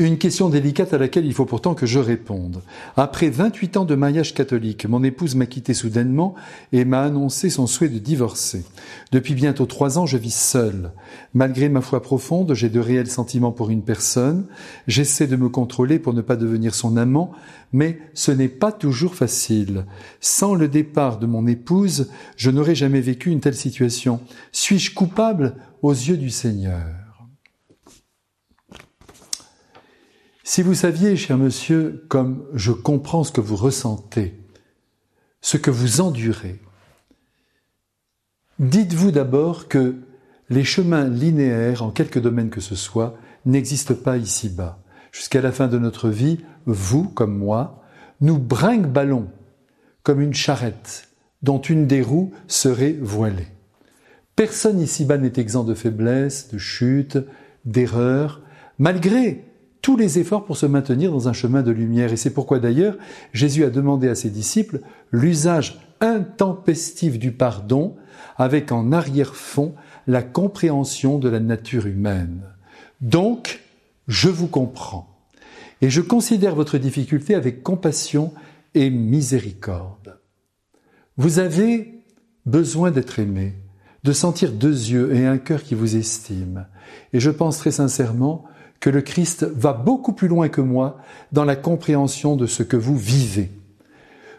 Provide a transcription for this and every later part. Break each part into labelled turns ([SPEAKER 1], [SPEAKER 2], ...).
[SPEAKER 1] Une question délicate à laquelle il faut pourtant que je réponde. Après 28 ans de mariage catholique, mon épouse m'a quitté soudainement et m'a annoncé son souhait de divorcer. Depuis bientôt trois ans, je vis seule. Malgré ma foi profonde, j'ai de réels sentiments pour une personne. J'essaie de me contrôler pour ne pas devenir son amant, mais ce n'est pas toujours facile. Sans le départ de mon épouse, je n'aurais jamais vécu une telle situation. Suis-je coupable aux yeux du Seigneur? Si vous saviez, cher monsieur, comme je comprends ce que vous ressentez, ce que vous endurez, dites-vous d'abord que les chemins linéaires, en quelque domaine que ce soit, n'existent pas ici-bas. Jusqu'à la fin de notre vie, vous, comme moi, nous brinque-ballons comme une charrette dont une des roues serait voilée. Personne ici-bas n'est exempt de faiblesse, de chute, d'erreur, malgré tous les efforts pour se maintenir dans un chemin de lumière. Et c'est pourquoi d'ailleurs Jésus a demandé à ses disciples l'usage intempestif du pardon avec en arrière-fond la compréhension de la nature humaine. Donc, je vous comprends. Et je considère votre difficulté avec compassion et miséricorde. Vous avez besoin d'être aimé, de sentir deux yeux et un cœur qui vous estiment. Et je pense très sincèrement que le Christ va beaucoup plus loin que moi dans la compréhension de ce que vous vivez.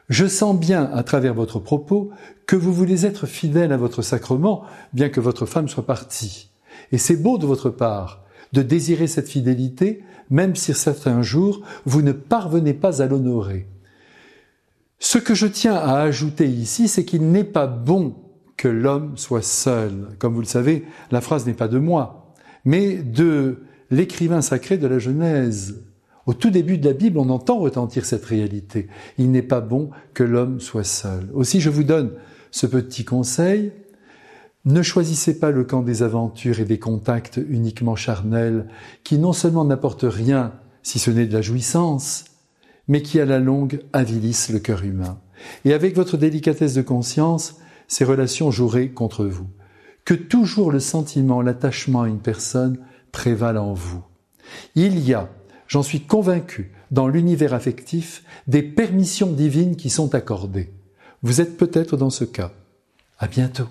[SPEAKER 1] Je sens bien à travers votre propos que vous voulez être fidèle à votre sacrement, bien que votre femme soit partie. Et c'est beau de votre part de désirer cette fidélité, même si certains jours vous ne parvenez pas à l'honorer. Ce que je tiens à ajouter ici, c'est qu'il n'est pas bon que l'homme soit seul. Comme vous le savez, la phrase n'est pas de moi, mais de l'écrivain sacré de la Genèse. Au tout début de la Bible, on entend retentir cette réalité. Il n'est pas bon que l'homme soit seul. Aussi, je vous donne ce petit conseil. Ne choisissez pas le camp des aventures et des contacts uniquement charnels, qui non seulement n'apportent rien, si ce n'est de la jouissance, mais qui à la longue avilissent le cœur humain. Et avec votre délicatesse de conscience, ces relations joueraient contre vous. Que toujours le sentiment, l'attachement à une personne prévalent en vous. Il y a, j'en suis convaincu, dans l'univers affectif, des permissions divines qui sont accordées. Vous êtes peut-être dans ce cas. À bientôt.